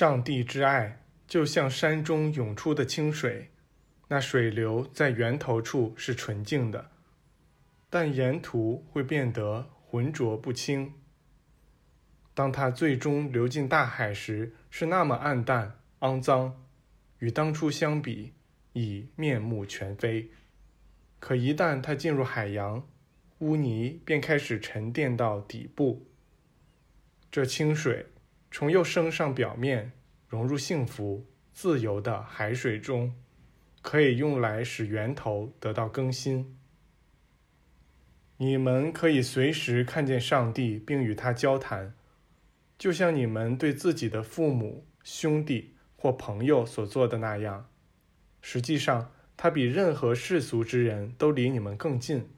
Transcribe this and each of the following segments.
上帝之爱就像山中涌出的清水，那水流在源头处是纯净的，但沿途会变得浑浊不清。当它最终流进大海时，是那么暗淡、肮脏，与当初相比，已面目全非。可一旦它进入海洋，污泥便开始沉淀到底部。这清水。从又升上表面，融入幸福、自由的海水中，可以用来使源头得到更新。你们可以随时看见上帝，并与他交谈，就像你们对自己的父母、兄弟或朋友所做的那样。实际上，他比任何世俗之人都离你们更近，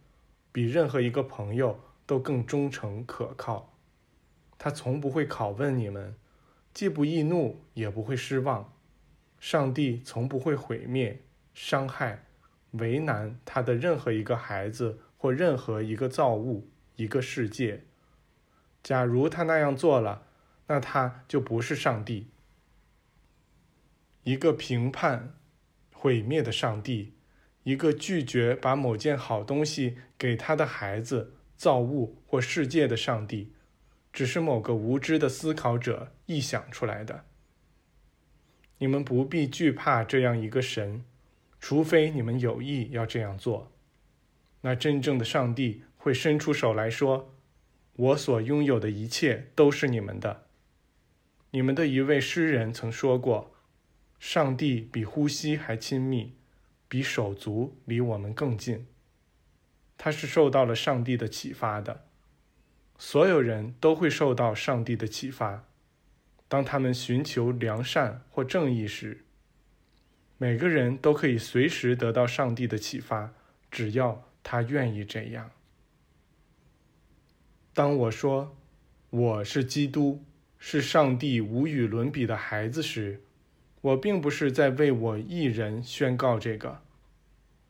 比任何一个朋友都更忠诚可靠。他从不会拷问你们，既不易怒，也不会失望。上帝从不会毁灭、伤害、为难他的任何一个孩子或任何一个造物、一个世界。假如他那样做了，那他就不是上帝。一个评判、毁灭的上帝，一个拒绝把某件好东西给他的孩子、造物或世界的上帝。只是某个无知的思考者臆想出来的。你们不必惧怕这样一个神，除非你们有意要这样做。那真正的上帝会伸出手来说：“我所拥有的一切都是你们的。”你们的一位诗人曾说过：“上帝比呼吸还亲密，比手足离我们更近。”他是受到了上帝的启发的。所有人都会受到上帝的启发，当他们寻求良善或正义时，每个人都可以随时得到上帝的启发，只要他愿意这样。当我说我是基督，是上帝无与伦比的孩子时，我并不是在为我一人宣告这个。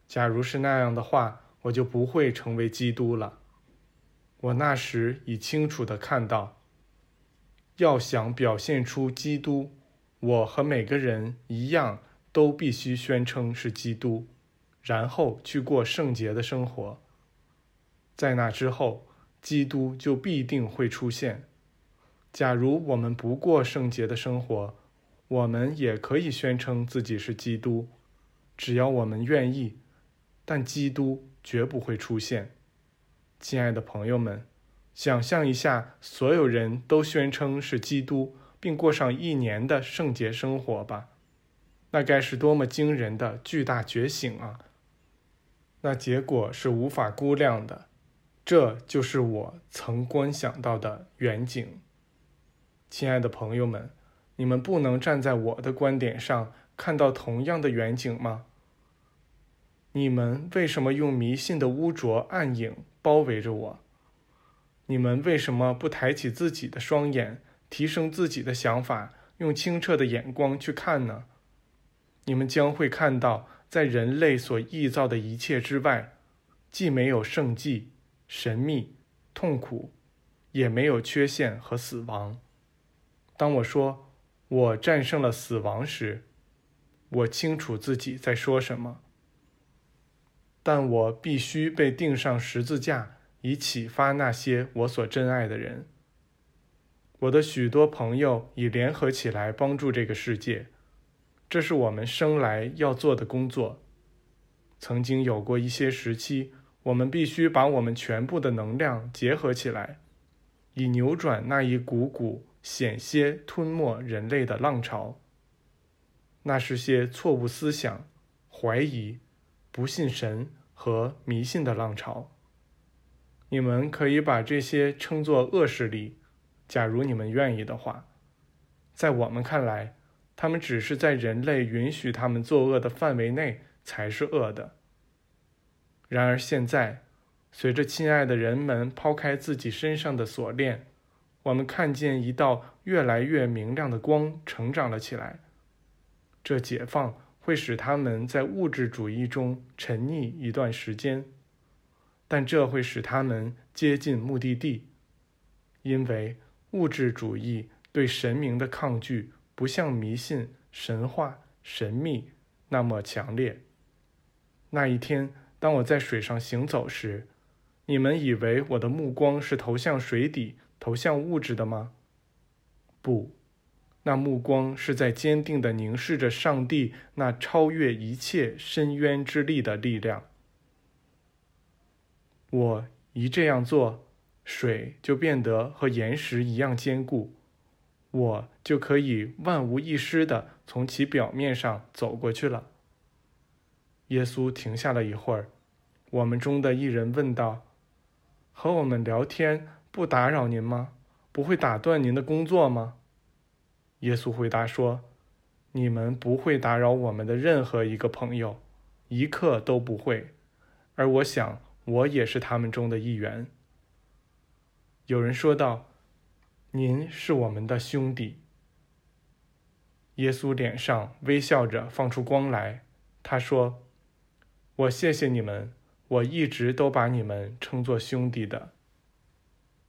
假如是那样的话，我就不会成为基督了。我那时已清楚地看到，要想表现出基督，我和每个人一样，都必须宣称是基督，然后去过圣洁的生活。在那之后，基督就必定会出现。假如我们不过圣洁的生活，我们也可以宣称自己是基督，只要我们愿意。但基督绝不会出现。亲爱的朋友们，想象一下，所有人都宣称是基督，并过上一年的圣洁生活吧，那该是多么惊人的巨大觉醒啊！那结果是无法估量的。这就是我曾观想到的远景。亲爱的朋友们，你们不能站在我的观点上看到同样的远景吗？你们为什么用迷信的污浊暗影？包围着我，你们为什么不抬起自己的双眼，提升自己的想法，用清澈的眼光去看呢？你们将会看到，在人类所臆造的一切之外，既没有圣迹、神秘、痛苦，也没有缺陷和死亡。当我说我战胜了死亡时，我清楚自己在说什么。但我必须被钉上十字架，以启发那些我所珍爱的人。我的许多朋友已联合起来帮助这个世界，这是我们生来要做的工作。曾经有过一些时期，我们必须把我们全部的能量结合起来，以扭转那一股股险些吞没人类的浪潮。那是些错误思想、怀疑。不信神和迷信的浪潮，你们可以把这些称作恶势力，假如你们愿意的话。在我们看来，他们只是在人类允许他们作恶的范围内才是恶的。然而现在，随着亲爱的人们抛开自己身上的锁链，我们看见一道越来越明亮的光成长了起来。这解放。会使他们在物质主义中沉溺一段时间，但这会使他们接近目的地，因为物质主义对神明的抗拒不像迷信、神话、神秘那么强烈。那一天，当我在水上行走时，你们以为我的目光是投向水底、投向物质的吗？不，那目光是在坚定地凝视着上帝那超越一切深渊之力的力量。我一这样做，水就变得和岩石一样坚固，我就可以万无一失地从其表面上走过去了。耶稣停下了一会儿，我们中的一人问道：“和我们聊天不打扰您吗？不会打断您的工作吗？”耶稣回答说：“你们不会打扰我们的任何一个朋友，一刻都不会。而我想，我也是他们中的一员。”有人说道：“您是我们的兄弟。”耶稣脸上微笑着放出光来，他说。我谢谢你们，我一直都把你们称作兄弟的。